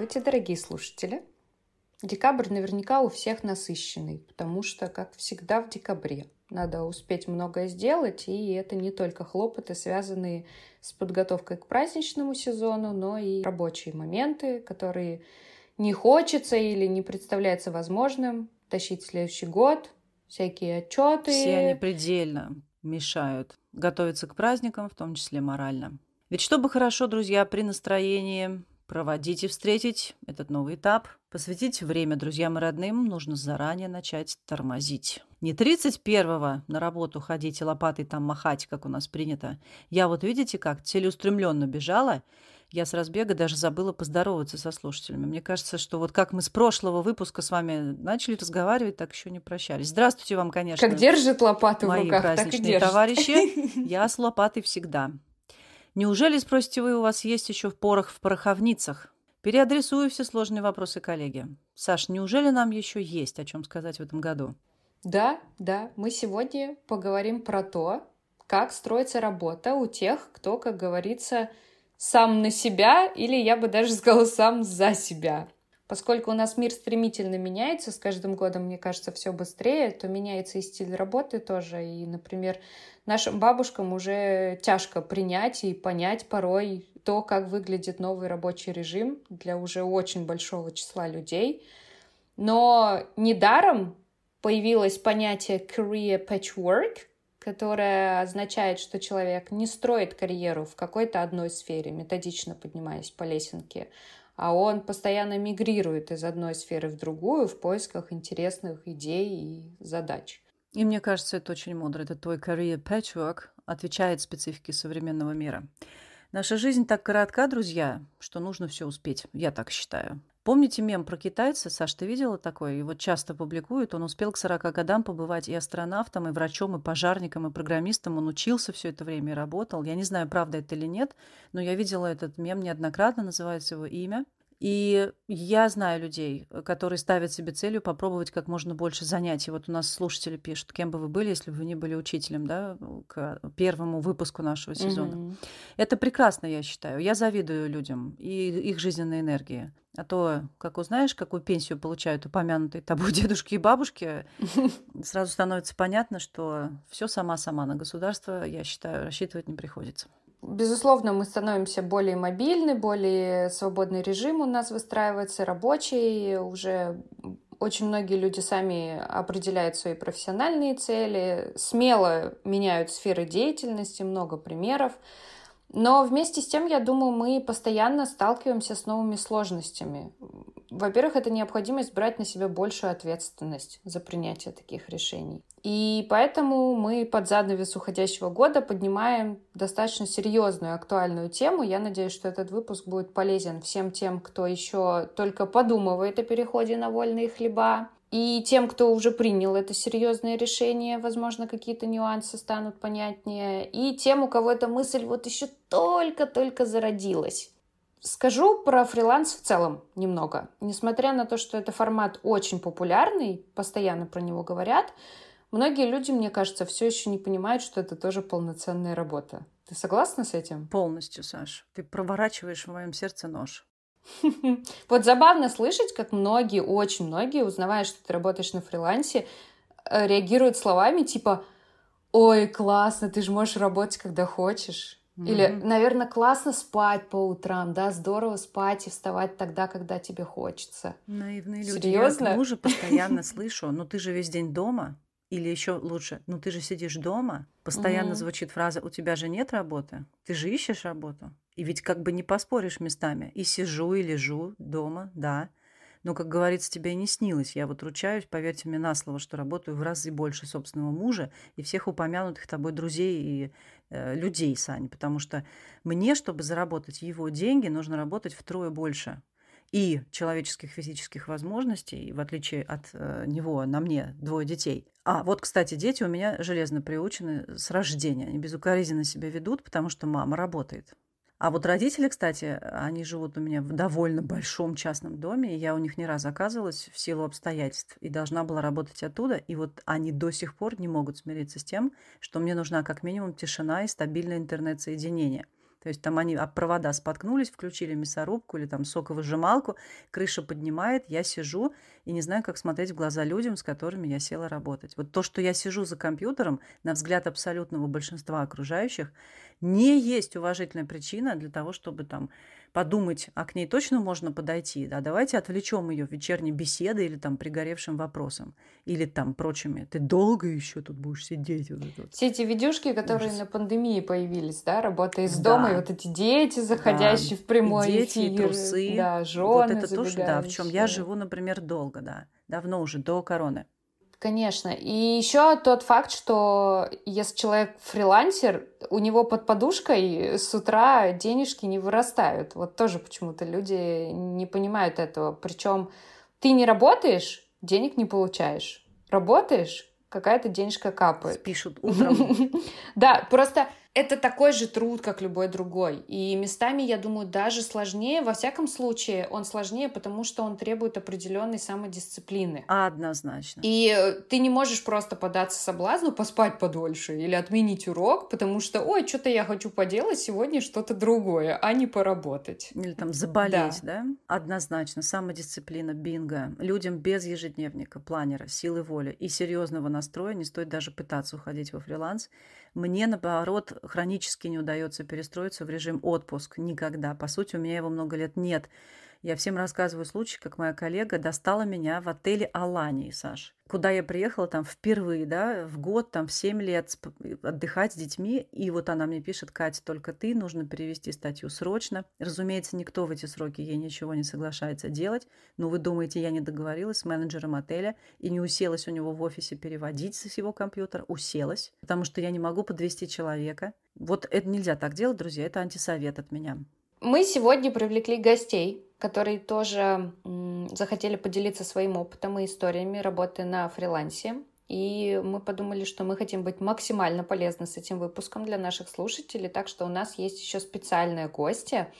Здравствуйте, дорогие слушатели! Декабрь наверняка у всех насыщенный, потому что, как всегда, в декабре надо успеть многое сделать, и это не только хлопоты, связанные с подготовкой к праздничному сезону, но и рабочие моменты, которые не хочется или не представляется возможным тащить следующий год, всякие отчеты. Все они предельно мешают готовиться к праздникам, в том числе морально. Ведь чтобы хорошо, друзья, при настроении проводить и встретить этот новый этап, посвятить время друзьям и родным, нужно заранее начать тормозить. Не 31-го на работу ходить и лопатой там махать, как у нас принято. Я вот, видите, как целеустремленно бежала, я с разбега даже забыла поздороваться со слушателями. Мне кажется, что вот как мы с прошлого выпуска с вами начали разговаривать, так еще не прощались. Здравствуйте вам, конечно. Как держит лопату мои в руках, так и держит. товарищи. Я с лопатой всегда. Неужели, спросите вы, у вас есть еще порох в пороховницах? Переадресую все сложные вопросы коллеге. Саш, неужели нам еще есть о чем сказать в этом году? Да, да, мы сегодня поговорим про то, как строится работа у тех, кто, как говорится, сам на себя, или я бы даже сказала, сам за себя. Поскольку у нас мир стремительно меняется, с каждым годом, мне кажется, все быстрее, то меняется и стиль работы тоже. И, например, нашим бабушкам уже тяжко принять и понять порой то, как выглядит новый рабочий режим для уже очень большого числа людей. Но недаром появилось понятие career patchwork, которое означает, что человек не строит карьеру в какой-то одной сфере, методично поднимаясь по лесенке, а он постоянно мигрирует из одной сферы в другую в поисках интересных идей и задач. И мне кажется, это очень мудро. Это твой career patchwork отвечает специфике современного мира. Наша жизнь так коротка, друзья, что нужно все успеть. Я так считаю. Помните мем про китайца? Саш, ты видела такой? Его часто публикуют. Он успел к 40 годам побывать и астронавтом, и врачом, и пожарником, и программистом. Он учился все это время и работал. Я не знаю, правда это или нет, но я видела этот мем неоднократно, называется его имя. И я знаю людей, которые ставят себе целью попробовать как можно больше занятий. Вот у нас слушатели пишут, кем бы вы были, если бы вы не были учителем, да, к первому выпуску нашего сезона. Mm-hmm. Это прекрасно, я считаю. Я завидую людям и их жизненной энергии. А то, как узнаешь, какую пенсию получают упомянутые тобой дедушки и бабушки, сразу становится понятно, что все сама-сама на государство, я считаю, рассчитывать не приходится. Безусловно, мы становимся более мобильны, более свободный режим у нас выстраивается, рабочий. Уже очень многие люди сами определяют свои профессиональные цели, смело меняют сферы деятельности, много примеров. Но вместе с тем, я думаю, мы постоянно сталкиваемся с новыми сложностями. Во-первых, это необходимость брать на себя большую ответственность за принятие таких решений. И поэтому мы под занавес уходящего года поднимаем достаточно серьезную актуальную тему. Я надеюсь, что этот выпуск будет полезен всем тем, кто еще только подумывает о переходе на вольные хлеба, и тем, кто уже принял это серьезное решение, возможно, какие-то нюансы станут понятнее. И тем, у кого эта мысль вот еще только-только зародилась. Скажу про фриланс в целом немного. Несмотря на то, что это формат очень популярный, постоянно про него говорят, многие люди, мне кажется, все еще не понимают, что это тоже полноценная работа. Ты согласна с этим? Полностью, Саш. Ты проворачиваешь в моем сердце нож. Вот забавно слышать, как многие, очень многие, узнавая, что ты работаешь на фрилансе, э, реагируют словами типа «Ой, классно, ты же можешь работать, когда хочешь». Или, наверное, классно спать по утрам, да, здорово спать и вставать тогда, когда тебе хочется. Наивные люди. Серьезно? Я мужа постоянно слышу, ну ты же весь день дома, или еще лучше, ну ты же сидишь дома, постоянно звучит фраза «у тебя же нет работы, ты же ищешь работу». И ведь как бы не поспоришь местами. И сижу, и лежу дома, да. Но, как говорится, тебе и не снилось. Я вот ручаюсь, поверьте мне на слово, что работаю в разы больше собственного мужа и всех упомянутых тобой друзей и э, людей, Сань. Потому что мне, чтобы заработать его деньги, нужно работать втрое больше и человеческих физических возможностей, в отличие от э, него, на мне двое детей. А вот, кстати, дети у меня железно приучены с рождения. Они безукоризненно себя ведут, потому что мама работает. А вот родители, кстати, они живут у меня в довольно большом частном доме, и я у них не раз оказывалась в силу обстоятельств и должна была работать оттуда, и вот они до сих пор не могут смириться с тем, что мне нужна как минимум тишина и стабильное интернет-соединение – То есть там они об провода споткнулись, включили мясорубку или там соковыжималку, крыша поднимает, я сижу и не знаю, как смотреть в глаза людям, с которыми я села работать. Вот то, что я сижу за компьютером, на взгляд абсолютного большинства окружающих, не есть уважительная причина для того, чтобы там подумать, а к ней точно можно подойти, да, давайте отвлечем ее вечерней беседы или там пригоревшим вопросом, или там прочими. Ты долго еще тут будешь сидеть? Вот это Все эти видюшки, которые Ужас. на пандемии появились, да, работая из да. дома, и вот эти дети, заходящие да. в прямой и дети, эфир. И трусы. Да, жены Вот это тоже, да, в чем я живу, например, долго, да, давно уже, до короны. Конечно. И еще тот факт, что если человек фрилансер, у него под подушкой с утра денежки не вырастают. Вот тоже почему-то люди не понимают этого. Причем ты не работаешь, денег не получаешь. Работаешь, какая-то денежка капает. Пишут утром. Да, просто это такой же труд, как любой другой. И местами, я думаю, даже сложнее. Во всяком случае, он сложнее, потому что он требует определенной самодисциплины. Однозначно. И э, ты не можешь просто податься соблазну поспать подольше или отменить урок, потому что, ой, что-то я хочу поделать сегодня что-то другое, а не поработать. Или там заболеть, да? да? Однозначно. Самодисциплина, бинго. Людям без ежедневника, планера, силы воли и серьезного настроя не стоит даже пытаться уходить во фриланс мне, наоборот, хронически не удается перестроиться в режим отпуск. Никогда. По сути, у меня его много лет нет. Я всем рассказываю случай, как моя коллега достала меня в отеле Алании, Саш. Куда я приехала там впервые, да, в год, там, в 7 лет отдыхать с детьми. И вот она мне пишет, Катя, только ты, нужно перевести статью срочно. Разумеется, никто в эти сроки ей ничего не соглашается делать. Но вы думаете, я не договорилась с менеджером отеля и не уселась у него в офисе переводить с его компьютера? Уселась, потому что я не могу подвести человека. Вот это нельзя так делать, друзья, это антисовет от меня. Мы сегодня привлекли гостей, которые тоже захотели поделиться своим опытом и историями работы на фрилансе. И мы подумали, что мы хотим быть максимально полезны с этим выпуском для наших слушателей, так что у нас есть еще специальная гостья.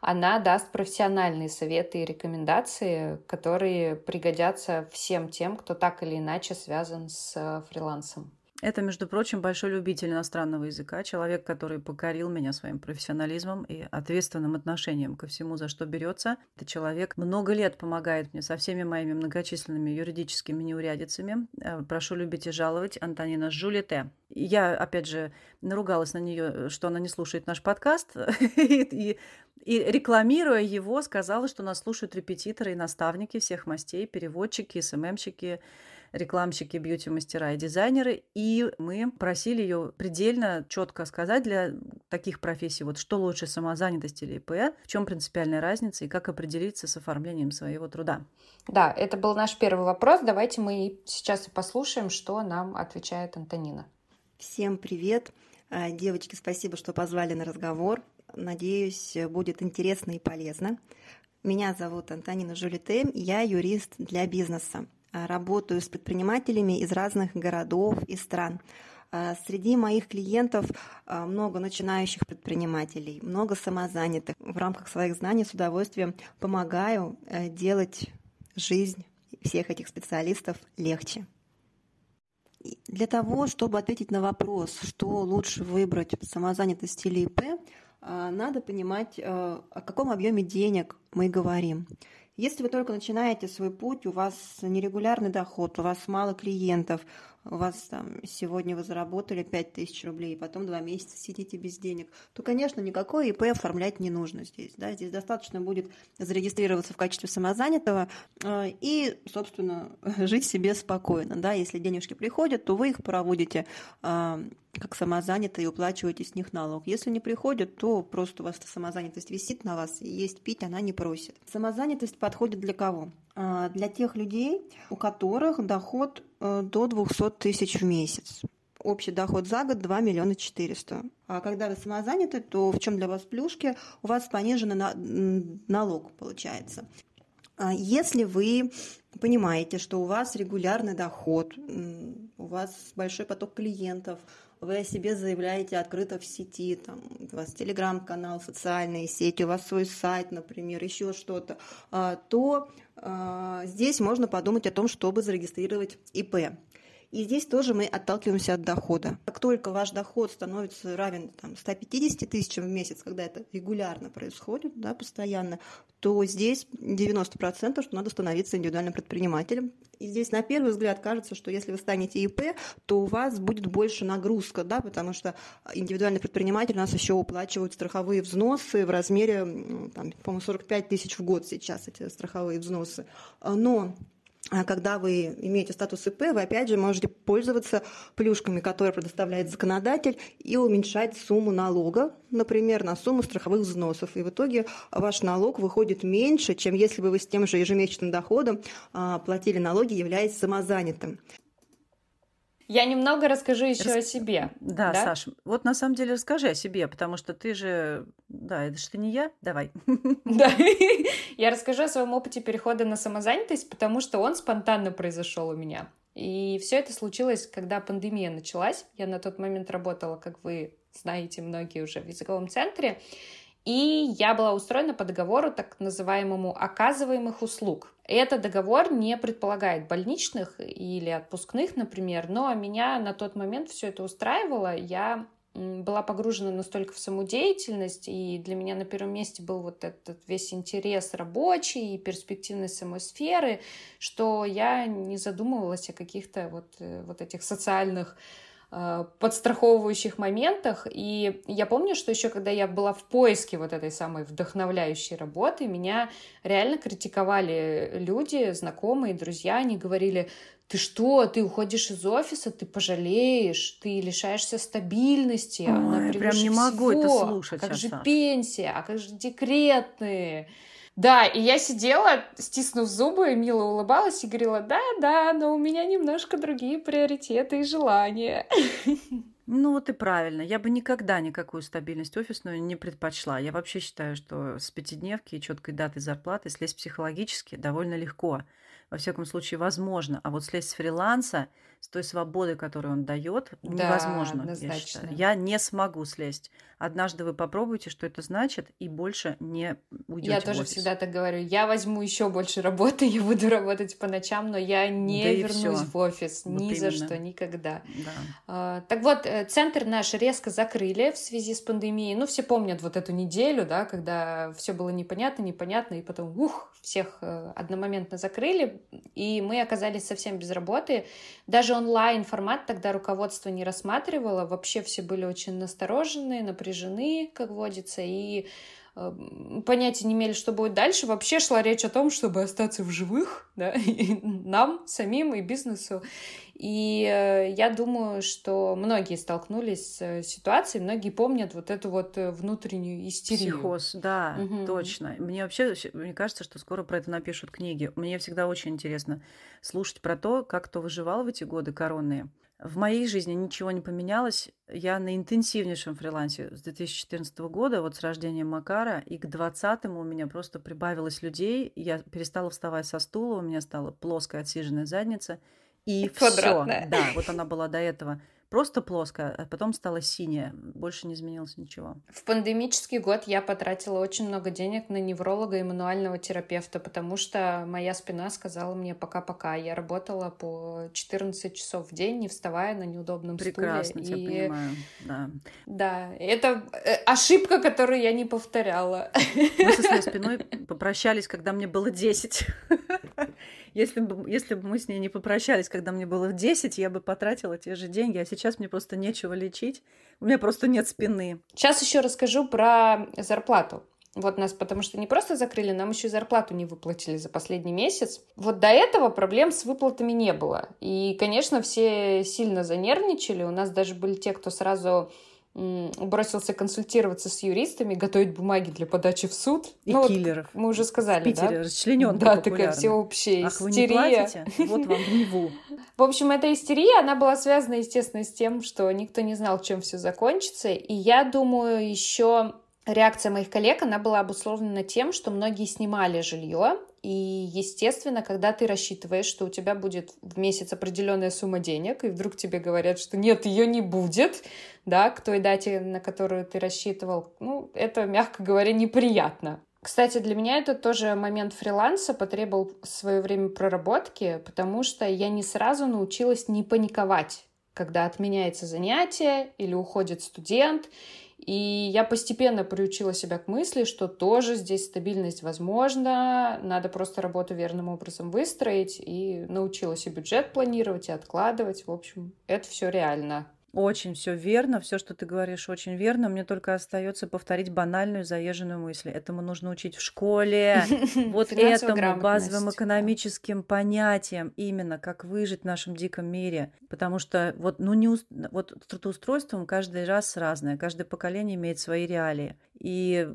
Она даст профессиональные советы и рекомендации, которые пригодятся всем тем, кто так или иначе связан с фрилансом. Это, между прочим, большой любитель иностранного языка, человек, который покорил меня своим профессионализмом и ответственным отношением ко всему, за что берется. Это человек много лет помогает мне со всеми моими многочисленными юридическими неурядицами. Э, прошу любить и жаловать Антонина Жулите. Я, опять же, наругалась на нее, что она не слушает наш подкаст, и, и рекламируя его, сказала, что нас слушают репетиторы и наставники всех мастей, переводчики, СММщики, рекламщики, бьюти-мастера и дизайнеры, и мы просили ее предельно четко сказать для таких профессий, вот что лучше, самозанятость или ИП, в чем принципиальная разница и как определиться с оформлением своего труда. Да, это был наш первый вопрос. Давайте мы сейчас и послушаем, что нам отвечает Антонина. Всем привет! А, девочки, спасибо, что позвали на разговор. Надеюсь, будет интересно и полезно. Меня зовут Антонина Жулите, я юрист для бизнеса. А, работаю с предпринимателями из разных городов и стран. А, среди моих клиентов а, много начинающих предпринимателей, много самозанятых. В рамках своих знаний с удовольствием помогаю э, делать жизнь всех этих специалистов легче. Для того, чтобы ответить на вопрос, что лучше выбрать, самозанятость или ИП, надо понимать, э, о каком объеме денег мы говорим. Если вы только начинаете свой путь, у вас нерегулярный доход, у вас мало клиентов, у вас там сегодня вы заработали 5000 рублей, потом два месяца сидите без денег, то, конечно, никакой ИП оформлять не нужно здесь. Да? Здесь достаточно будет зарегистрироваться в качестве самозанятого э, и, собственно, жить себе спокойно. Да? Если денежки приходят, то вы их проводите э, как самозанятые и уплачиваете с них налог. Если не приходят, то просто у вас самозанятость висит на вас, и есть пить она не просит. Самозанятость подходит для кого? А, для тех людей, у которых доход э, до 200 тысяч в месяц. Общий доход за год 2 миллиона 400. А когда вы самозаняты, то в чем для вас плюшки? У вас пониженный налог получается. А если вы понимаете, что у вас регулярный доход, у вас большой поток клиентов, вы о себе заявляете открыто в сети, там, у вас телеграм-канал, социальные сети, у вас свой сайт, например, еще что-то, а, то а, здесь можно подумать о том, чтобы зарегистрировать ИП. И здесь тоже мы отталкиваемся от дохода. Как только ваш доход становится равен там, 150 тысячам в месяц, когда это регулярно происходит, да, постоянно, то здесь 90% что надо становиться индивидуальным предпринимателем. И здесь на первый взгляд кажется, что если вы станете ИП, то у вас будет больше нагрузка, да, потому что индивидуальный предприниматель у нас еще уплачивают страховые взносы в размере, там, по-моему, 45 тысяч в год сейчас эти страховые взносы. Но когда вы имеете статус ИП, вы опять же можете пользоваться плюшками, которые предоставляет законодатель, и уменьшать сумму налога, например, на сумму страховых взносов. И в итоге ваш налог выходит меньше, чем если бы вы с тем же ежемесячным доходом а, платили налоги, являясь самозанятым. Я немного расскажу еще Рас... о себе. Да, да, Саш, вот на самом деле расскажи о себе, потому что ты же... Да, это же ты не я. Давай. Да, я расскажу о своем опыте перехода на самозанятость, потому что он спонтанно произошел у меня. И все это случилось, когда пандемия началась. Я на тот момент работала, как вы знаете, многие уже в языковом центре. И я была устроена по договору так называемому оказываемых услуг. Этот договор не предполагает больничных или отпускных, например, но меня на тот момент все это устраивало. Я была погружена настолько в самодеятельность, и для меня на первом месте был вот этот весь интерес рабочий и перспективность самой сферы, что я не задумывалась о каких-то вот, э, вот этих социальных подстраховывающих моментах. И я помню, что еще когда я была в поиске вот этой самой вдохновляющей работы, меня реально критиковали люди, знакомые, друзья. Они говорили, ты что, ты уходишь из офиса, ты пожалеешь, ты лишаешься стабильности, Ой, она прям не могу всего. это слушать. Как же пенсия, а как же декретные? Да, и я сидела, стиснув зубы, мило улыбалась и говорила, да-да, но у меня немножко другие приоритеты и желания. Ну вот и правильно. Я бы никогда никакую стабильность офисную не предпочла. Я вообще считаю, что с пятидневки и четкой даты зарплаты слезть психологически довольно легко во всяком случае, возможно. А вот слезть с фриланса, с той свободы, которую он дает, да, невозможно. Однозначно. Я, считаю. я не смогу слезть. Однажды вы попробуйте, что это значит, и больше не уйдете. Я тоже всегда так говорю. Я возьму еще больше работы, я буду работать по ночам, но я не да вернусь в офис вот ни именно. за что, никогда. Да. А, так вот, э, центр наш резко закрыли в связи с пандемией. Ну, все помнят вот эту неделю, да, когда все было непонятно, непонятно, и потом, ух, всех э, одномоментно закрыли и мы оказались совсем без работы. Даже онлайн-формат тогда руководство не рассматривало, вообще все были очень насторожены, напряжены, как водится, и понятия не имели, что будет дальше. Вообще шла речь о том, чтобы остаться в живых, да, и нам самим и бизнесу. И э, я думаю, что многие столкнулись с ситуацией, многие помнят вот эту вот э, внутреннюю истерию. Психоз, да, угу. точно. Мне вообще, мне кажется, что скоро про это напишут книги. Мне всегда очень интересно слушать про то, как кто выживал в эти годы коронные. В моей жизни ничего не поменялось. Я на интенсивнейшем фрилансе с 2014 года, вот с рождения Макара, и к 20 у меня просто прибавилось людей. Я перестала вставать со стула, у меня стала плоская отсиженная задница – и все. Да, вот она была до этого просто плоская, а потом стала синяя. Больше не изменилось ничего. В пандемический год я потратила очень много денег на невролога и мануального терапевта, потому что моя спина сказала мне пока-пока. Я работала по 14 часов в день, не вставая на неудобном Прекрасно, стуле. Прекрасно, и... понимаю. Да. да, это э, ошибка, которую я не повторяла. Мы со своей спиной попрощались, когда мне было 10. Если бы, если бы мы с ней не попрощались, когда мне было в 10, я бы потратила те же деньги, а сейчас мне просто нечего лечить. У меня просто нет спины. Сейчас еще расскажу про зарплату. Вот нас, потому что не просто закрыли, нам еще и зарплату не выплатили за последний месяц. Вот до этого проблем с выплатами не было. И, конечно, все сильно занервничали. У нас даже были те, кто сразу бросился консультироваться с юристами, готовить бумаги для подачи в суд. И ну, киллеров. Вот мы уже сказали, в Питере да? расчлененка Да, такая всеобщая Ах, вы не платите? Вот вам гневу. В общем, эта истерия, она была связана, естественно, с тем, что никто не знал, чем все закончится. И я думаю, еще реакция моих коллег, она была обусловлена тем, что многие снимали жилье, и, естественно, когда ты рассчитываешь, что у тебя будет в месяц определенная сумма денег, и вдруг тебе говорят, что нет, ее не будет, да, к той дате, на которую ты рассчитывал, ну, это, мягко говоря, неприятно. Кстати, для меня это тоже момент фриланса потребовал свое время проработки, потому что я не сразу научилась не паниковать, когда отменяется занятие или уходит студент, и я постепенно приучила себя к мысли, что тоже здесь стабильность возможна, надо просто работу верным образом выстроить, и научилась и бюджет планировать, и откладывать. В общем, это все реально. Очень все верно, все, что ты говоришь, очень верно. Мне только остается повторить банальную заезженную мысль. Этому нужно учить в школе. Вот этому базовым экономическим понятиям именно, как выжить в нашем диком мире. Потому что вот, ну, не, вот трудоустройством каждый раз разное, каждое поколение имеет свои реалии. И,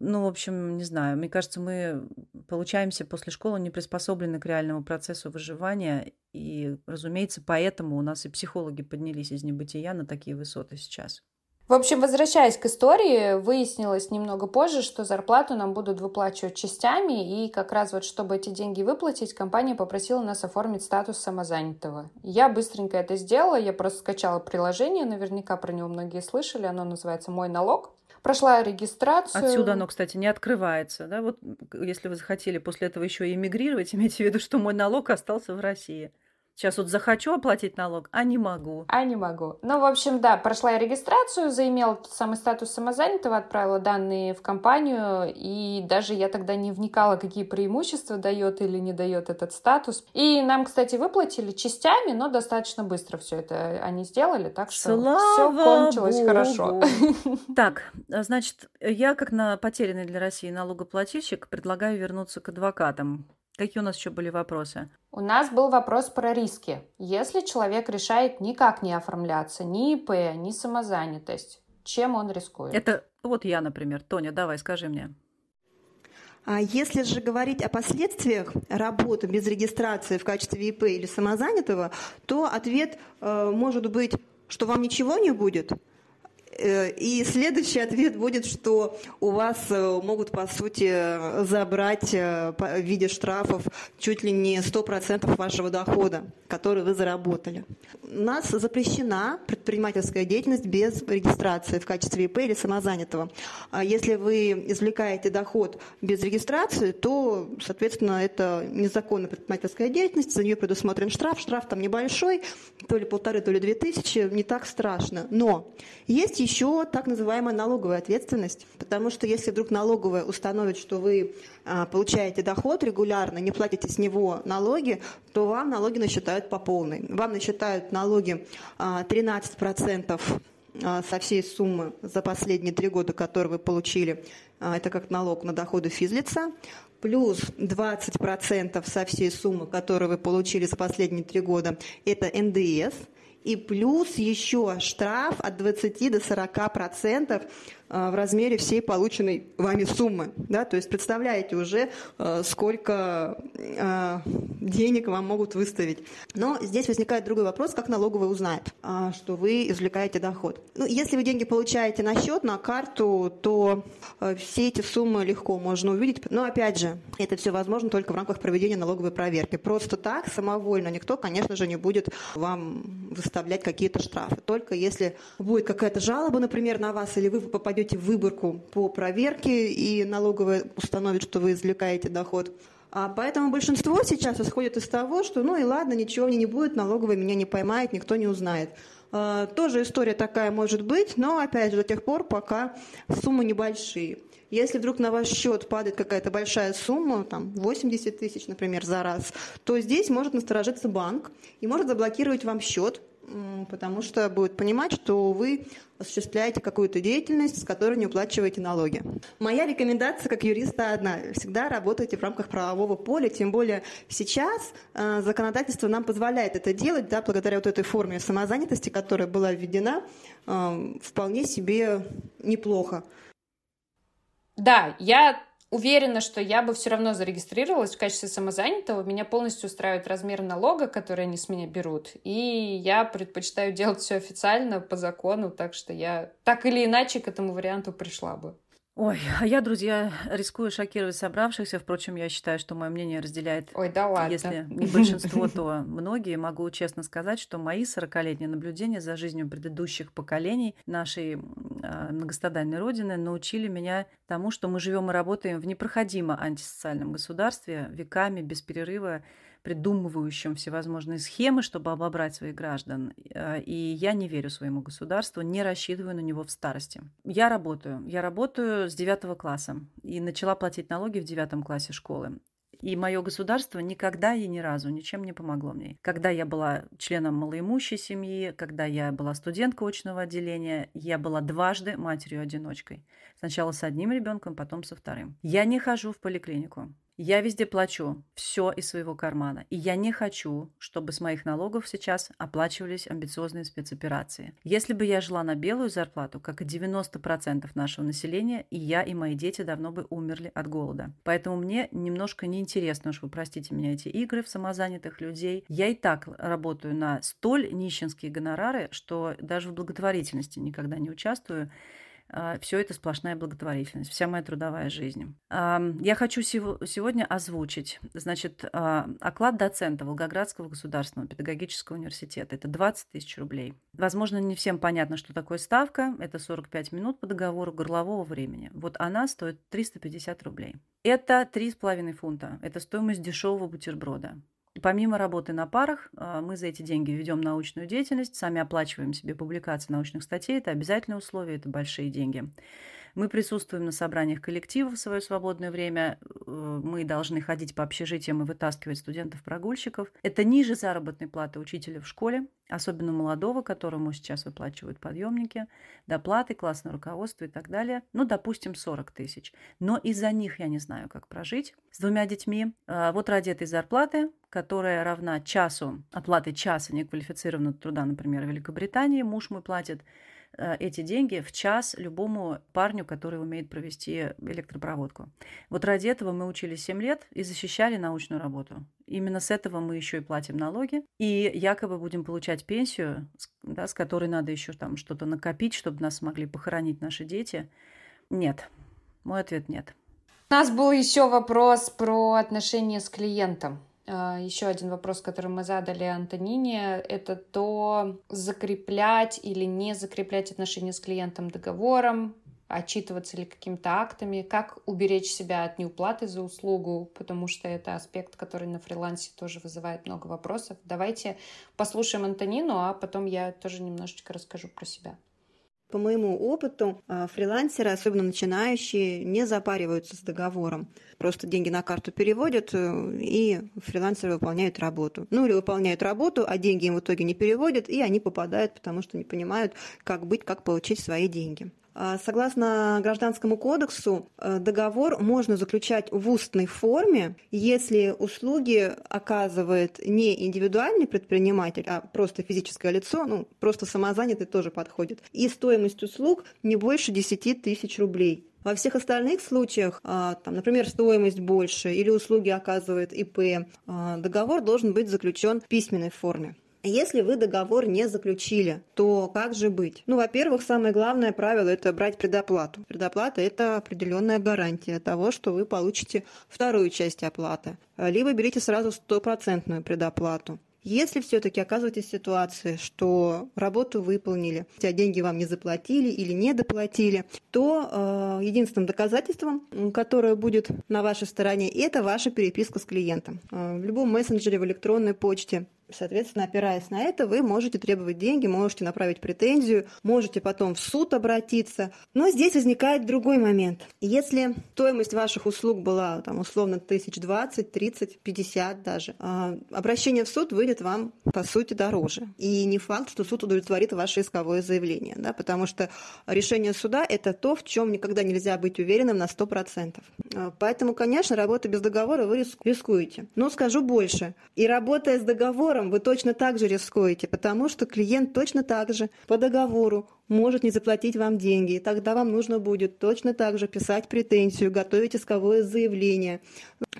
ну, в общем, не знаю, мне кажется, мы получаемся после школы не приспособлены к реальному процессу выживания. И, разумеется, поэтому у нас и психологи поднялись из небытия на такие высоты сейчас. В общем, возвращаясь к истории, выяснилось немного позже, что зарплату нам будут выплачивать частями, и как раз вот чтобы эти деньги выплатить, компания попросила нас оформить статус самозанятого. Я быстренько это сделала, я просто скачала приложение, наверняка про него многие слышали, оно называется «Мой налог». Прошла регистрацию. Отсюда оно, кстати, не открывается. Да? Вот если вы захотели после этого еще и эмигрировать, имейте в виду, что мой налог остался в России. Сейчас вот захочу оплатить налог, а не могу. А не могу. Ну, в общем, да, прошла я регистрацию, заимела тот самый статус самозанятого, отправила данные в компанию, и даже я тогда не вникала, какие преимущества дает или не дает этот статус. И нам, кстати, выплатили частями, но достаточно быстро все это они сделали, так что все кончилось Богу. хорошо. Так, значит, я как на потерянный для России налогоплательщик предлагаю вернуться к адвокатам. Какие у нас еще были вопросы? У нас был вопрос про риски. Если человек решает никак не оформляться, ни ИП, ни самозанятость, чем он рискует? Это вот я, например. Тоня, давай, скажи мне. А если же говорить о последствиях работы без регистрации в качестве ИП или самозанятого, то ответ э, может быть, что вам ничего не будет – и следующий ответ будет, что у вас э, могут, по сути, забрать э, в виде штрафов чуть ли не 100% вашего дохода, который вы заработали. У нас запрещена предпринимательская деятельность без регистрации в качестве ИП или самозанятого. А если вы извлекаете доход без регистрации, то, соответственно, это незаконная предпринимательская деятельность, за нее предусмотрен штраф. Штраф там небольшой, то ли полторы, то ли две тысячи, не так страшно. Но есть еще так называемая налоговая ответственность, потому что если вдруг налоговая установит, что вы а, получаете доход регулярно, не платите с него налоги, то вам налоги насчитают по полной. Вам насчитают налоги 13% а, а, со всей суммы за последние три года, которые вы получили, это как налог на доходы физлица, плюс 20% со всей суммы, которую вы получили за последние три года, это НДС – и плюс еще штраф от 20 до 40 процентов в размере всей полученной вами суммы. Да? То есть представляете уже, э, сколько э, денег вам могут выставить. Но здесь возникает другой вопрос, как налоговый узнает, что вы извлекаете доход. Ну, если вы деньги получаете на счет, на карту, то все эти суммы легко можно увидеть. Но опять же, это все возможно только в рамках проведения налоговой проверки. Просто так, самовольно, никто, конечно же, не будет вам выставлять какие-то штрафы. Только если будет какая-то жалоба, например, на вас, или вы попадете попадете в выборку по проверке, и налоговая установит, что вы извлекаете доход. А поэтому большинство сейчас исходит из того, что ну и ладно, ничего мне не будет, налоговая меня не поймает, никто не узнает. А, тоже история такая может быть, но опять же до тех пор, пока суммы небольшие. Если вдруг на ваш счет падает какая-то большая сумма, там 80 тысяч, например, за раз, то здесь может насторожиться банк и может заблокировать вам счет, потому что будет понимать, что вы осуществляете какую-то деятельность, с которой не уплачиваете налоги. Моя рекомендация как юриста одна. Всегда работайте в рамках правового поля, тем более сейчас э, законодательство нам позволяет это делать, да, благодаря вот этой форме самозанятости, которая была введена, э, вполне себе неплохо. Да, я уверена, что я бы все равно зарегистрировалась в качестве самозанятого. Меня полностью устраивает размер налога, который они с меня берут. И я предпочитаю делать все официально, по закону, так что я так или иначе к этому варианту пришла бы. Ой, а я, друзья, рискую шокировать собравшихся. Впрочем, я считаю, что мое мнение разделяет, Ой, да ладно. если не большинство, то многие. Могу честно сказать, что мои 40-летние наблюдения за жизнью предыдущих поколений нашей э, многострадальной Родины научили меня тому, что мы живем и работаем в непроходимо антисоциальном государстве веками, без перерыва, придумывающим всевозможные схемы, чтобы обобрать своих граждан. Э, и я не верю своему государству, не рассчитываю на него в старости. Я работаю. Я работаю с девятого класса и начала платить налоги в девятом классе школы. И мое государство никогда и ни разу ничем не помогло мне. Когда я была членом малоимущей семьи, когда я была студенткой очного отделения, я была дважды матерью-одиночкой. Сначала с одним ребенком, потом со вторым. Я не хожу в поликлинику. Я везде плачу все из своего кармана. И я не хочу, чтобы с моих налогов сейчас оплачивались амбициозные спецоперации. Если бы я жила на белую зарплату, как и 90% нашего населения, и я, и мои дети давно бы умерли от голода. Поэтому мне немножко неинтересно, уж вы простите меня, эти игры в самозанятых людей. Я и так работаю на столь нищенские гонорары, что даже в благотворительности никогда не участвую. А, Все это сплошная благотворительность, вся моя трудовая жизнь. Я хочу сегодня озвучить, значит, а, оклад доцента Волгоградского государственного педагогического университета. Это 20 тысяч рублей. Возможно, не всем понятно, что такое ставка. Это 45 минут по договору горлового времени. Вот она стоит 350 рублей. Это 3,5 фунта. Это стоимость дешевого бутерброда. Помимо работы на парах, а, мы за эти деньги ведем научную деятельность, сами оплачиваем себе публикации научных статей. Это обязательное условие, это большие деньги. Мы присутствуем на собраниях коллектива в свое свободное время. Э, мы должны ходить по общежитиям и вытаскивать студентов-прогульщиков. Это ниже заработной платы учителя в школе, особенно молодого, которому сейчас выплачивают подъемники, доплаты, классное руководство и так далее. Ну, допустим, 40 тысяч. Но из-за них я не знаю, как прожить с двумя детьми. А, вот ради этой зарплаты, которая равна часу, оплаты часа неквалифицированного труда, например, в Великобритании, муж мой платит эти деньги в час любому парню, который умеет провести электропроводку. Вот ради этого мы учились 7 лет и защищали научную работу. Именно с этого мы еще и платим налоги. И якобы будем получать пенсию, да, с которой надо еще там что-то накопить, чтобы нас смогли похоронить наши дети. Нет. Мой ответ нет. У нас был еще вопрос про отношения с клиентом. А, Еще один вопрос, который мы задали Антонине, это то, закреплять или не закреплять отношения с клиентом договором, отчитываться ли какими-то актами, как уберечь себя от неуплаты за услугу, потому что это аспект, который на фрилансе тоже вызывает много вопросов. Давайте послушаем Антонину, а потом я тоже немножечко расскажу про себя. По моему опыту, а, фрилансеры, особенно начинающие, не запариваются с договором. Просто деньги на карту переводят, э, и фрилансеры выполняют работу. Ну или выполняют работу, а деньги им в итоге не переводят, и они попадают, потому что не понимают, как быть, как получить свои деньги. А, согласно Гражданскому кодексу, э, договор можно заключать в устной форме, если услуги оказывает не индивидуальный предприниматель, а просто физическое лицо, ну, просто самозанятый тоже подходит, и стоимость услуг не больше 10 тысяч рублей. Во всех остальных случаях, а, там, например, стоимость больше или услуги оказывает ИП, а, договор должен быть заключен в письменной форме. Если вы договор не заключили, то как же быть? Ну, во-первых, самое главное правило – это брать предоплату. Предоплата – это определенная гарантия того, что вы получите вторую часть оплаты. Либо берите сразу стопроцентную предоплату. Если все-таки оказываетесь в ситуации, что работу выполнили, а деньги вам не заплатили или не доплатили, то э, единственным доказательством, которое будет на вашей стороне, это ваша переписка с клиентом. Э, в любом мессенджере, в электронной почте Соответственно, опираясь на это, вы можете требовать деньги, можете направить претензию, можете потом в суд обратиться. Но здесь возникает другой момент. Если стоимость ваших услуг была там, условно тысяч двадцать, тридцать, пятьдесят даже, а обращение в суд выйдет вам, по сути, дороже. И не факт, что суд удовлетворит ваше исковое заявление, да, потому что решение суда – это то, в чем никогда нельзя быть уверенным на сто процентов. А, поэтому, конечно, работа без договора вы рискуете. Но скажу больше. И работая с договором, договором вы точно так же рискуете, потому что клиент точно так же по договору может не заплатить вам деньги, и тогда вам нужно будет точно так же писать претензию, готовить исковое заявление.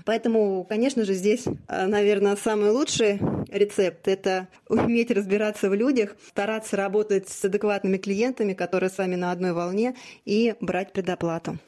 Поэтому, конечно же, здесь, э, наверное, самый лучший рецепт – это уметь разбираться в людях, стараться работать с адекватными клиентами, которые с вами на одной волне, и брать предоплату.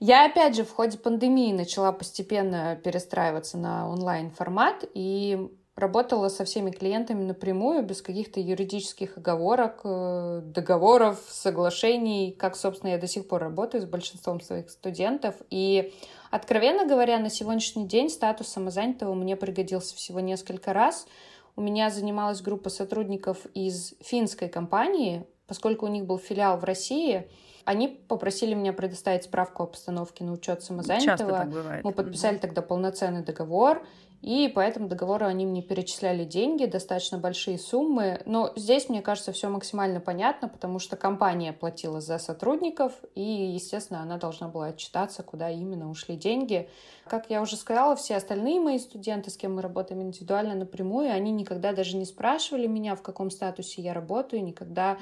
Я, опять же, в ходе пандемии начала постепенно перестраиваться на онлайн-формат и работала со всеми клиентами напрямую, без каких-то юридических оговорок, э, договоров, соглашений, как, собственно, я до сих пор работаю с большинством своих студентов. И, откровенно говоря, на сегодняшний день статус самозанятого мне пригодился всего несколько раз. У меня занималась группа сотрудников из финской компании, поскольку у них был филиал в России — они попросили меня предоставить справку о постановке на учет самозанятого. Часто так бывает. Мы подписали mm-hmm. тогда полноценный договор, и по этому договору они мне перечисляли деньги, достаточно большие суммы. Но здесь, мне кажется, все максимально понятно, потому что компания платила за сотрудников, и, естественно, она должна была отчитаться, куда именно ушли деньги. Как я уже сказала, все остальные мои студенты, с кем мы работаем индивидуально напрямую, они никогда даже не спрашивали меня, в каком статусе я работаю, никогда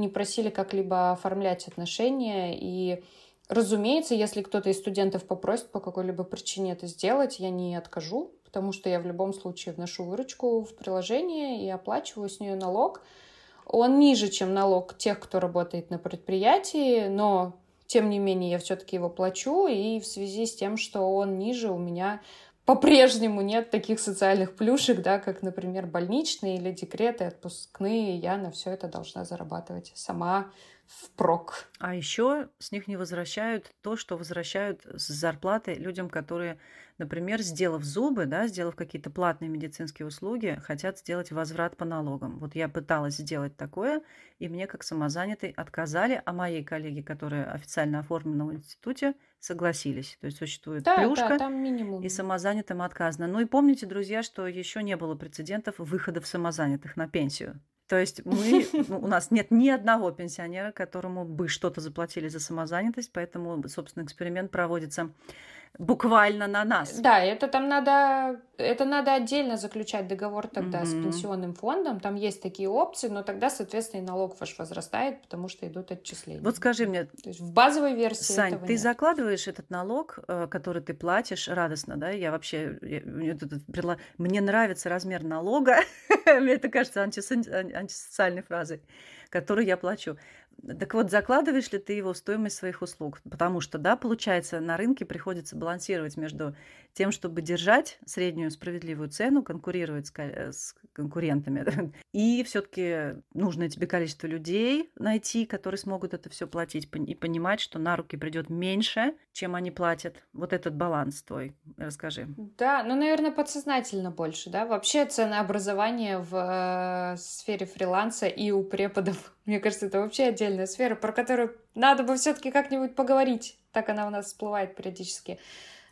не просили как-либо оформлять отношения. И, разумеется, если кто-то из студентов попросит по какой-либо причине это сделать, я не откажу, потому что я в любом случае вношу выручку в приложение и оплачиваю с нее налог. Он ниже, чем налог тех, кто работает на предприятии, но тем не менее я все-таки его плачу, и в связи с тем, что он ниже, у меня по-прежнему нет таких социальных плюшек, да, как, например, больничные или декреты, отпускные. Я на все это должна зарабатывать сама впрок. А еще с них не возвращают то, что возвращают с зарплаты людям, которые Например, сделав зубы, да, сделав какие-то платные медицинские услуги, хотят сделать возврат по налогам. Вот я пыталась сделать такое, и мне как самозанятый отказали, а моей коллеги, которые официально оформлены в институте, согласились. То есть существует да, плюшка, да, и самозанятым отказано. Ну и помните, друзья, что еще не было прецедентов выходов самозанятых на пенсию. То есть мы, ну, у нас нет ни одного пенсионера, которому бы что-то заплатили за самозанятость, поэтому, собственно, эксперимент проводится буквально на нас. Да, это там надо, это надо отдельно заключать договор тогда mm-hmm. с пенсионным фондом. Там есть такие опции, но тогда, соответственно, и налог ваш возрастает, потому что идут отчисления. Вот скажи мне, то есть в базовой версии Сань, ты нет. закладываешь этот налог, э, который ты платишь радостно, да? Я вообще, я, мне нравится размер налога, мне это кажется антисоциальной фразой, которую я плачу. Так вот, закладываешь ли ты его в стоимость своих услуг? Потому что, да, получается, на рынке приходится балансировать между тем, чтобы держать среднюю справедливую цену, конкурировать с, э, с конкурентами. И все-таки нужное тебе количество людей найти, которые смогут это все платить, и понимать, что на руки придет меньше, чем они платят. Вот этот баланс твой. Расскажи. Да, ну, наверное, подсознательно больше, да. Вообще ценообразование в э, сфере фриланса и у преподов, мне кажется, это вообще отдельная сфера, про которую надо бы все-таки как-нибудь поговорить. Так она у нас всплывает периодически.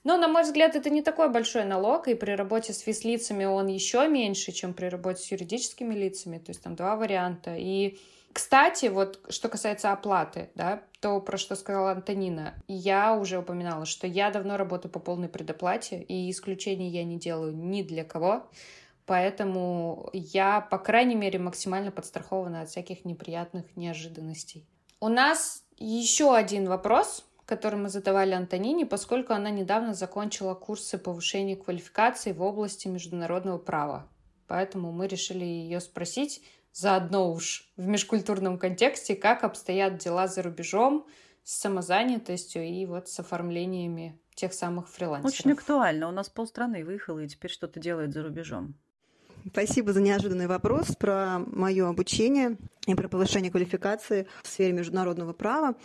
Но, на мой взгляд, это не такой большой налог, и при работе с физлицами он еще меньше, чем при работе с юридическими лицами, то есть там два варианта. И, кстати, вот что касается оплаты, да, то, про что сказала Антонина, я уже упоминала, что я давно работаю по полной предоплате, и исключений я не делаю ни для кого, поэтому я, по крайней мере, максимально подстрахована от всяких неприятных неожиданностей. У нас еще один вопрос, который мы задавали Антонине, поскольку она недавно закончила курсы повышения квалификации в области международного права. Поэтому мы решили ее спросить, заодно уж в межкультурном контексте, как обстоят дела за рубежом с самозанятостью и вот с оформлениями тех самых фрилансеров. Очень актуально. У нас полстраны выехало и теперь что-то делает за рубежом. Спасибо за неожиданный вопрос про мое обучение и про повышение квалификации в сфере международного права.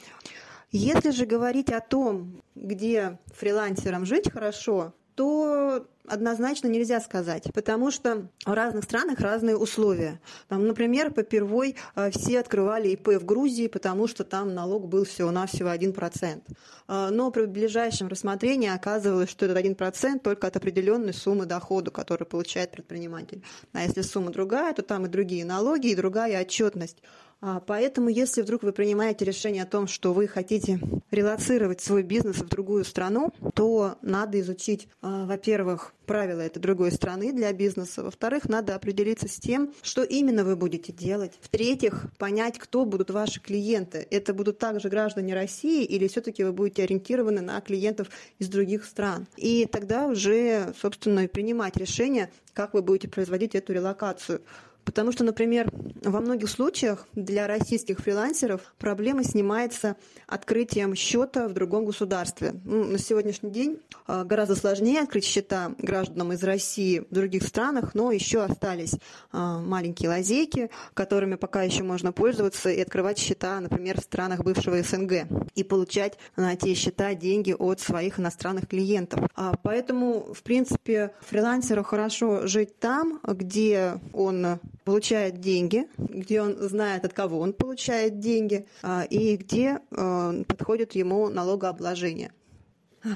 Если же говорить о том, где фрилансерам жить хорошо, то однозначно нельзя сказать, потому что в разных странах разные условия. Там, например, по первой э, все открывали ИП в Грузии, потому что там налог был всего-навсего 1%. Э, но при ближайшем рассмотрении оказывалось, что этот 1% только от определенной суммы дохода, которую получает предприниматель. А если сумма другая, то там и другие налоги, и другая отчетность. А, поэтому, если вдруг вы принимаете решение о том, что вы хотите релацировать свой бизнес в другую страну, то надо изучить, а, во-первых, правила этой другой страны для бизнеса. Во-вторых, надо определиться с тем, что именно вы будете делать. В-третьих, понять, кто будут ваши клиенты. Это будут также граждане России или все-таки вы будете ориентированы на клиентов из других стран. И тогда уже, собственно, принимать решение, как вы будете производить эту релокацию. Потому что, например, во многих случаях для российских фрилансеров проблема снимается открытием счета в другом государстве. Ну, на сегодняшний день а, гораздо сложнее открыть счета гражданам из России в других странах, но еще остались а, маленькие лазейки, которыми пока еще можно пользоваться и открывать счета, например, в странах бывшего СНГ и получать на те счета деньги от своих иностранных клиентов. А, поэтому, в принципе, фрилансеру хорошо жить там, где он получает деньги, где он знает, от кого он получает деньги, а, и где а, подходит ему налогообложение.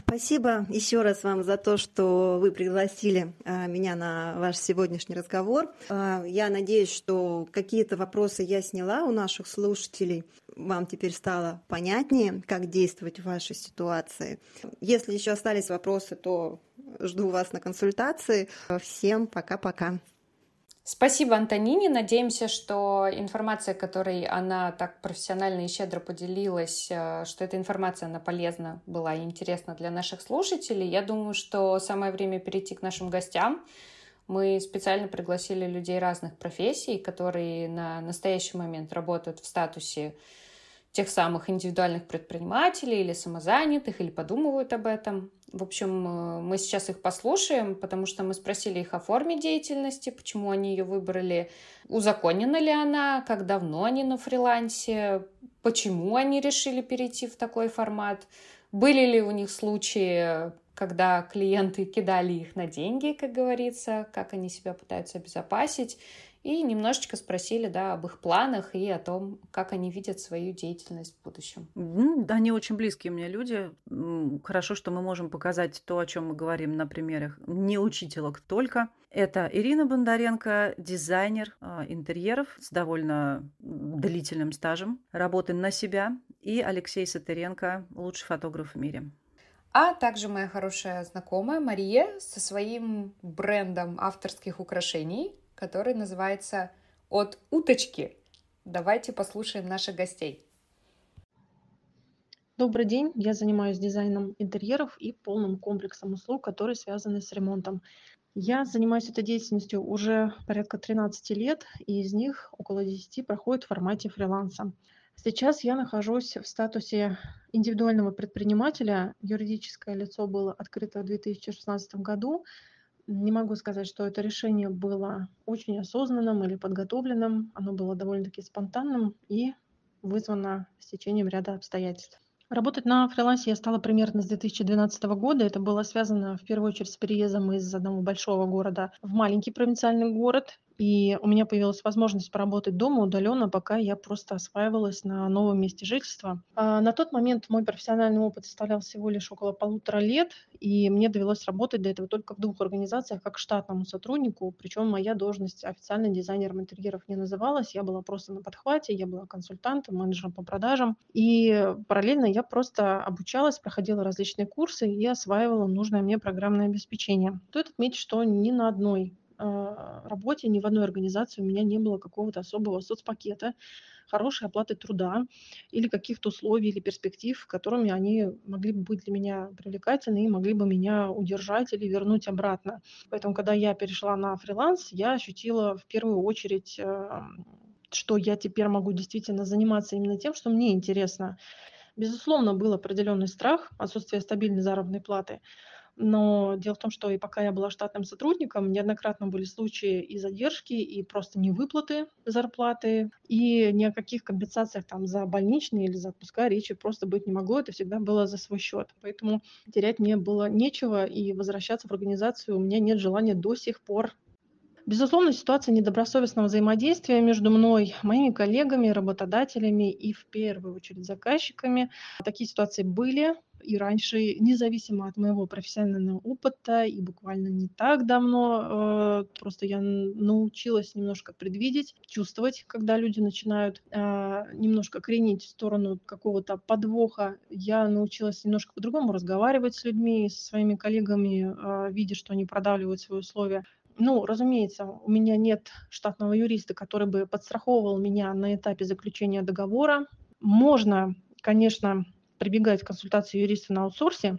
Спасибо еще раз вам за то, что вы пригласили а, меня на ваш сегодняшний разговор. Я надеюсь, что какие-то вопросы я сняла у наших слушателей. Вам теперь стало понятнее, как действовать в вашей ситуации. Если еще остались вопросы, то жду вас на консультации. Всем пока-пока. Спасибо Антонине. Надеемся, что информация, которой она так профессионально и щедро поделилась, э, что эта информация, она полезна была и интересна для наших слушателей. Я думаю, что самое время перейти к нашим гостям. Мы специально пригласили людей разных профессий, которые на настоящий момент работают в статусе тех самых индивидуальных предпринимателей или самозанятых, или подумывают об этом. В общем, э, мы сейчас их послушаем, потому что мы спросили их о форме деятельности, почему они ее выбрали, узаконена ли она, как давно они на фрилансе, почему они решили перейти в такой формат, были ли у них случаи, когда клиенты кидали их на деньги, как говорится, как они себя пытаются обезопасить, и немножечко спросили, да, об их планах и о том, как они видят свою деятельность в будущем. Ну, они очень близкие мне люди. Хорошо, что мы можем показать то, о чем мы говорим на примерах не учителок только. Это Ирина Бондаренко, дизайнер а, интерьеров с довольно длительным стажем работы на себя, и Алексей Сатеренко, лучший фотограф в мире. А также моя хорошая знакомая Мария со своим брендом авторских украшений который называется «От уточки». Давайте послушаем наших гостей. Добрый день, я занимаюсь дизайном интерьеров и полным комплексом услуг, которые связаны с ремонтом. Я занимаюсь этой деятельностью уже порядка 13 лет, и из них около 10 проходит в формате фриланса. Сейчас я нахожусь в статусе индивидуального предпринимателя. Юридическое лицо было открыто в 2016 году. Не могу сказать, что это решение было очень осознанным или подготовленным. Оно было довольно-таки спонтанным и вызвано стечением ряда обстоятельств. Работать на фрилансе я стала примерно с 2012 года. Это было связано в первую очередь с переездом из одного большого города в маленький провинциальный город и у меня появилась возможность поработать дома удаленно, пока я просто осваивалась на новом месте жительства. А на тот момент мой профессиональный опыт составлял всего лишь около полутора лет, и мне довелось работать до этого только в двух организациях как штатному сотруднику, причем моя должность официально дизайнером интерьеров не называлась, я была просто на подхвате, я была консультантом, менеджером по продажам, и параллельно я просто обучалась, проходила различные курсы и осваивала нужное мне программное обеспечение. Стоит отметить, что ни на одной работе ни в одной организации у меня не было какого-то особого соцпакета, хорошей оплаты труда или каких-то условий или перспектив, которыми они могли бы быть для меня привлекательны и могли бы меня удержать или вернуть обратно. Поэтому, когда я перешла на фриланс, я ощутила в первую очередь, что я теперь могу действительно заниматься именно тем, что мне интересно. Безусловно, был определенный страх, отсутствие стабильной заработной платы, но дело в том, что и пока я была штатным сотрудником, неоднократно были случаи и задержки, и просто невыплаты зарплаты, и ни о каких компенсациях там за больничные или за отпуска речи просто быть не могло. Это всегда было за свой счет. Поэтому терять мне было нечего, и возвращаться в организацию у меня нет желания до сих пор Безусловно, ситуация недобросовестного взаимодействия между мной, моими коллегами, работодателями и в первую очередь заказчиками. Такие ситуации были и раньше, независимо от моего профессионального опыта, и буквально не так давно, э, просто я научилась немножко предвидеть, чувствовать, когда люди начинают э, немножко кренить в сторону какого-то подвоха. Я научилась немножко по-другому разговаривать с людьми, со своими коллегами, э, видя, что они продавливают свои условия. Ну, разумеется, у меня нет штатного юриста, который бы подстраховывал меня на этапе заключения договора. Можно, конечно, прибегать к консультации юриста на аутсорсе,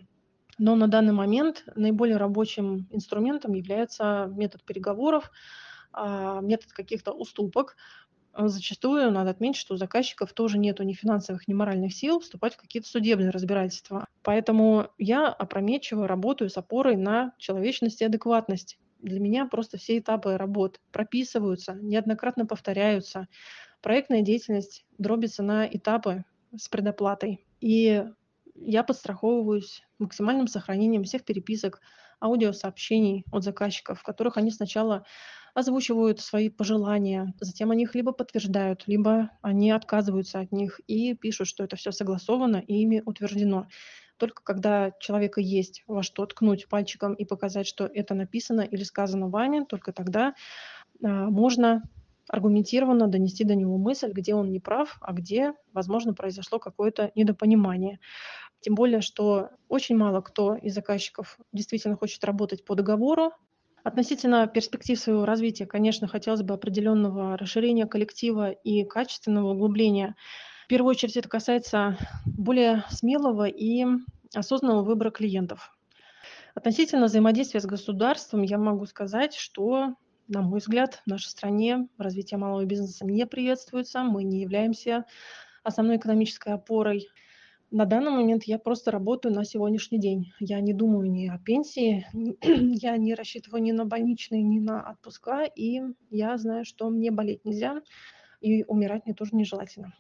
но на данный момент наиболее рабочим инструментом является метод переговоров, а, метод каких-то уступок, зачастую надо отметить, что у заказчиков тоже нету ни финансовых, ни моральных сил вступать в какие-то судебные разбирательства. Поэтому я опрометчиво работаю с опорой на человечность и адекватность. Для меня просто все этапы работ прописываются, неоднократно повторяются. Проектная деятельность дробится на этапы с предоплатой. И я подстраховываюсь максимальным сохранением всех переписок, аудиосообщений от заказчиков, в которых они сначала озвучивают свои пожелания, затем они их либо подтверждают, либо они отказываются от них и пишут, что это все согласовано и ими утверждено. Только когда человека есть во что ткнуть пальчиком и показать, что это написано или сказано вами, только тогда а, можно аргументированно донести до него мысль, где он не прав, а где, возможно, произошло какое-то недопонимание. Тем более, что очень мало кто из заказчиков действительно хочет работать по договору. Относительно перспектив своего развития, конечно, хотелось бы определенного расширения коллектива и качественного углубления. В первую очередь это касается более смелого и осознанного выбора клиентов. Относительно взаимодействия с государством я могу сказать, что, на мой взгляд, в нашей стране развитие малого бизнеса не приветствуется. Мы не являемся основной экономической опорой. На данный момент я просто работаю на сегодняшний день. Я не думаю ни о пенсии, я не рассчитываю ни на больничные, ни на отпуска, и я знаю, что мне болеть нельзя, и умирать мне тоже нежелательно.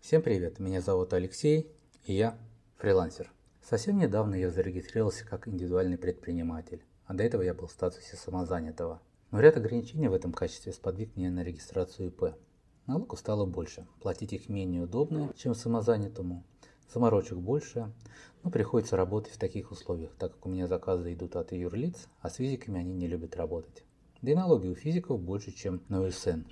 Всем привет, меня зовут Алексей, и я фрилансер. Совсем недавно я зарегистрировался как индивидуальный предприниматель, а до этого я был в статусе самозанятого. Но ряд ограничений в этом качестве сподвиг меня на регистрацию ИП – Налогов стало больше, платить их менее удобно, чем самозанятому, заморочек больше, но приходится работать в таких условиях, так как у меня заказы идут от юрлиц, а с физиками они не любят работать. Да и налоги у физиков больше, чем на УСН.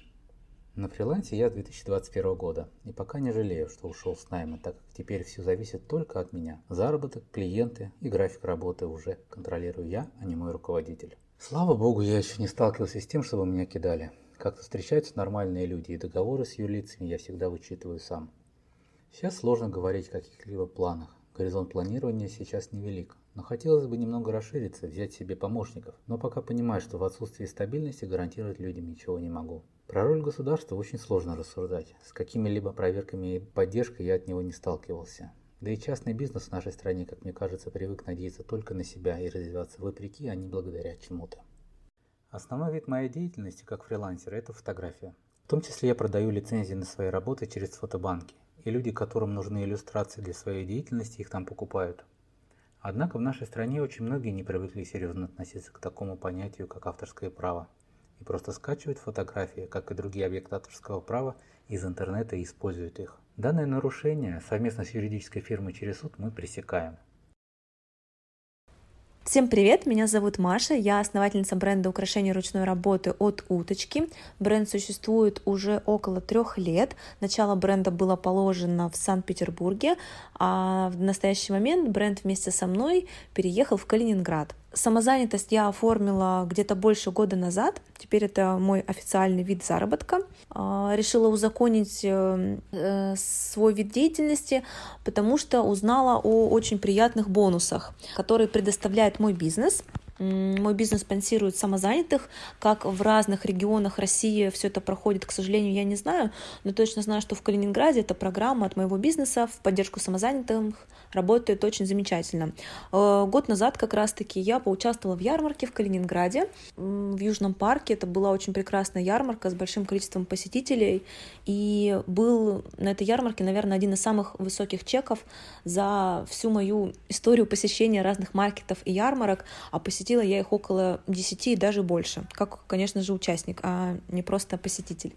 На фрилансе я с 2021 года и пока не жалею, что ушел с найма, так как теперь все зависит только от меня. Заработок, клиенты и график работы уже контролирую я, а не мой руководитель. Слава богу, я еще не сталкивался с тем, чтобы меня кидали. Как-то встречаются нормальные люди, и договоры с юрлицами я всегда вычитываю сам. Сейчас сложно говорить о каких-либо планах. Горизонт планирования сейчас невелик. Но хотелось бы немного расшириться, взять себе помощников. Но пока понимаю, что в отсутствии стабильности гарантировать людям ничего не могу. Про роль государства очень сложно рассуждать. С какими-либо проверками и поддержкой я от него не сталкивался. Да и частный бизнес в нашей стране, как мне кажется, привык надеяться только на себя и развиваться вопреки, а не благодаря чему-то. Основной вид моей деятельности как фрилансера – это фотография. В том числе я продаю лицензии на свои работы через фотобанки, и люди, которым нужны иллюстрации для своей деятельности, их там покупают. Однако в нашей стране очень многие не привыкли серьезно относиться к такому понятию, как авторское право, и просто скачивают фотографии, как и другие объекты авторского права, из интернета и используют их. Данное нарушение совместно с юридической фирмой через суд мы пресекаем. Всем привет, меня зовут Маша, я основательница бренда украшений ручной работы от Уточки. Бренд существует уже около трех лет. Начало бренда было положено в Санкт-Петербурге, а в настоящий момент бренд вместе со мной переехал в Калининград. Самозанятость я оформила где-то больше года назад. Теперь это мой официальный вид заработка. А, решила узаконить э, э, свой вид деятельности, потому что узнала о очень приятных бонусах, которые предоставляет мой бизнес. Мой бизнес спонсирует самозанятых, как в разных регионах России все это проходит, к сожалению, я не знаю, но точно знаю, что в Калининграде эта программа от моего бизнеса в поддержку самозанятых работает очень замечательно. Э, год назад как раз-таки я поучаствовала в ярмарке в Калининграде, в Южном парке. Это была очень прекрасная ярмарка с большим количеством посетителей. И был на этой ярмарке, наверное, один из самых высоких чеков за всю мою историю посещения разных маркетов и ярмарок. А посетила я их около 10 и даже больше. Как, конечно же, участник, а не просто посетитель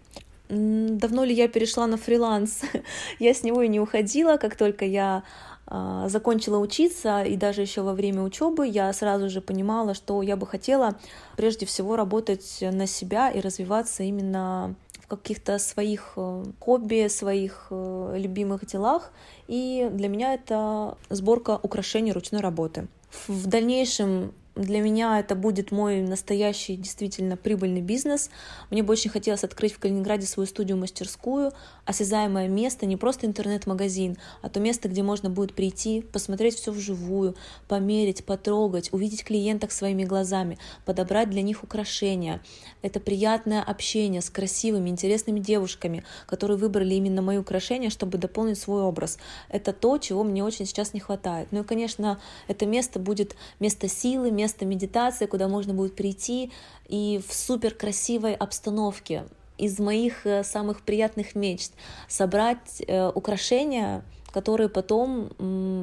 давно ли я перешла на фриланс? я с него и не уходила, как только я а, закончила учиться, и даже еще во время учебы я сразу же понимала, что я бы хотела прежде всего работать на себя и развиваться именно в каких-то своих э, хобби, своих э, любимых делах. И для меня это сборка украшений ручной работы. В дальнейшем Для меня это будет мой настоящий, действительно прибыльный бизнес. Мне бы очень хотелось открыть в Калининграде свою студию-мастерскую, осязаемое место, не просто интернет-магазин, а то место, где можно будет прийти, посмотреть все вживую, померить, потрогать, увидеть клиенток своими глазами, подобрать для них украшения. Это приятное общение с красивыми, интересными девушками, которые выбрали именно мои украшения, чтобы дополнить свой образ. Это то, чего мне очень сейчас не хватает. Ну и, конечно, это место будет место силы, место медитации, куда можно будет прийти и в супер красивой обстановке из моих э, самых приятных мечт собрать э, украшения, которые потом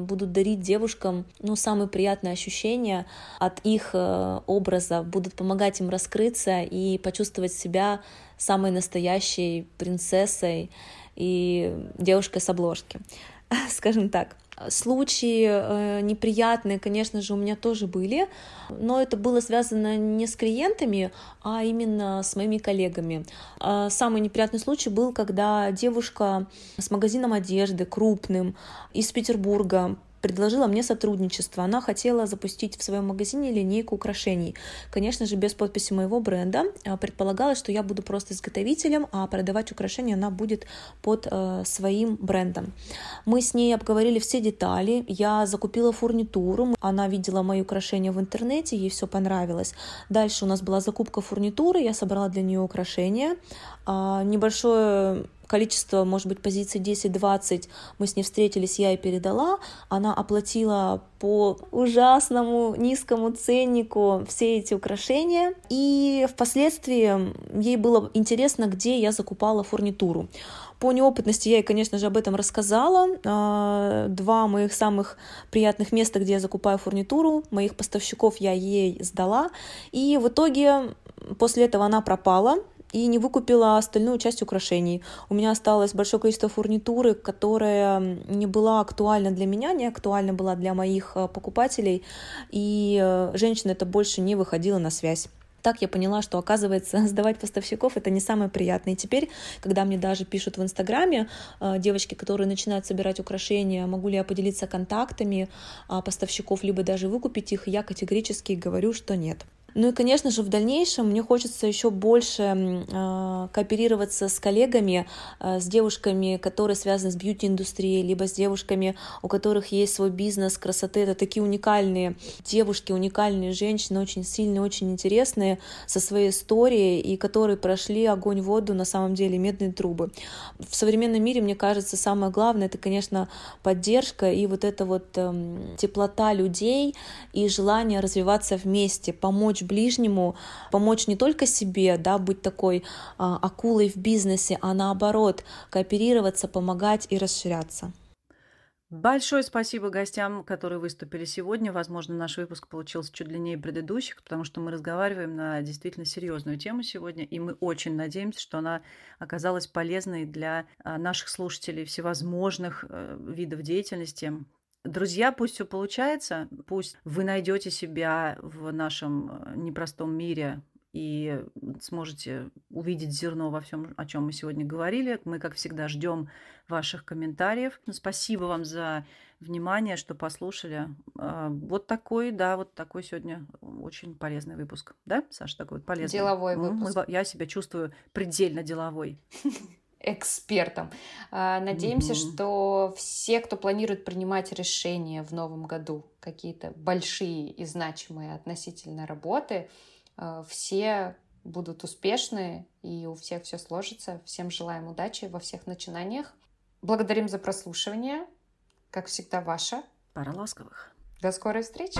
будут дарить девушкам ну, самые приятные ощущения от их э, образа, будут помогать им раскрыться и почувствовать себя самой настоящей принцессой и девушкой с обложки, скажем так. Случаи э, неприятные, конечно же, у меня тоже были, но это было связано не с клиентами, а именно с моими коллегами. А самый неприятный случай был, когда девушка с магазином одежды крупным из Петербурга предложила мне сотрудничество. Она хотела запустить в своем магазине линейку украшений. Конечно же, без подписи моего бренда. А, предполагалось, что я буду просто изготовителем, а продавать украшения она будет под э, своим брендом. Мы с ней обговорили все детали. Я закупила фурнитуру. Она видела мои украшения в интернете, ей все понравилось. Дальше у нас была закупка фурнитуры. Я собрала для нее украшения. А, небольшое количество, может быть, позиций 10-20 мы с ней встретились, я ей передала, она оплатила по ужасному низкому ценнику все эти украшения, и впоследствии ей было интересно, где я закупала фурнитуру. По неопытности я ей, конечно же, об этом рассказала. А, два моих самых приятных места, где я закупаю фурнитуру, моих поставщиков я ей сдала. И в итоге после этого она пропала и не выкупила остальную часть украшений. У меня осталось большое количество фурнитуры, которая не была актуальна для меня, не актуальна была для моих э, покупателей, и э, женщина это больше не выходила на связь. Так я поняла, что, оказывается, сдавать поставщиков это не самое приятное. И теперь, когда мне даже пишут в Инстаграме э, девочки, которые начинают собирать украшения, могу ли я поделиться контактами поставщиков, либо даже выкупить их, я категорически говорю, что нет. Ну и, конечно же, в дальнейшем мне хочется еще больше э, кооперироваться с коллегами, э, с девушками, которые связаны с бьюти-индустрией, либо с девушками, у которых есть свой бизнес красоты. Это такие уникальные девушки, уникальные женщины, очень сильные, очень интересные, со своей историей, и которые прошли огонь, воду, на самом деле, медные трубы. В современном мире, мне кажется, самое главное, это, конечно, поддержка и вот эта вот э, теплота людей и желание развиваться вместе, помочь помочь ближнему, помочь не только себе, да, быть такой а, акулой в бизнесе, а наоборот, кооперироваться, помогать и расширяться. Большое спасибо гостям, которые выступили сегодня. Возможно, наш выпуск получился чуть длиннее предыдущих, потому что мы разговариваем на действительно серьезную тему сегодня, и мы очень надеемся, что она оказалась полезной для а, наших слушателей всевозможных э, видов деятельности, Друзья, пусть все получается, пусть вы найдете себя в нашем э, непростом мире и сможете увидеть зерно во всем, о чем мы сегодня говорили. Мы, как всегда, ждем ваших комментариев. Спасибо вам за внимание, что послушали. А, вот такой, да, вот такой сегодня очень полезный выпуск. Да, Саша, такой вот полезный? Деловой выпуск. Мы, я себя чувствую предельно деловой. экспертом. А, надеемся, mm-hmm. что все, кто планирует принимать решения в новом году, какие-то большие и значимые относительно работы, а, все будут успешны и у всех все сложится. Всем желаем удачи во всех начинаниях. Благодарим за прослушивание. Как всегда, ваша. Пара ласковых. До скорой встречи.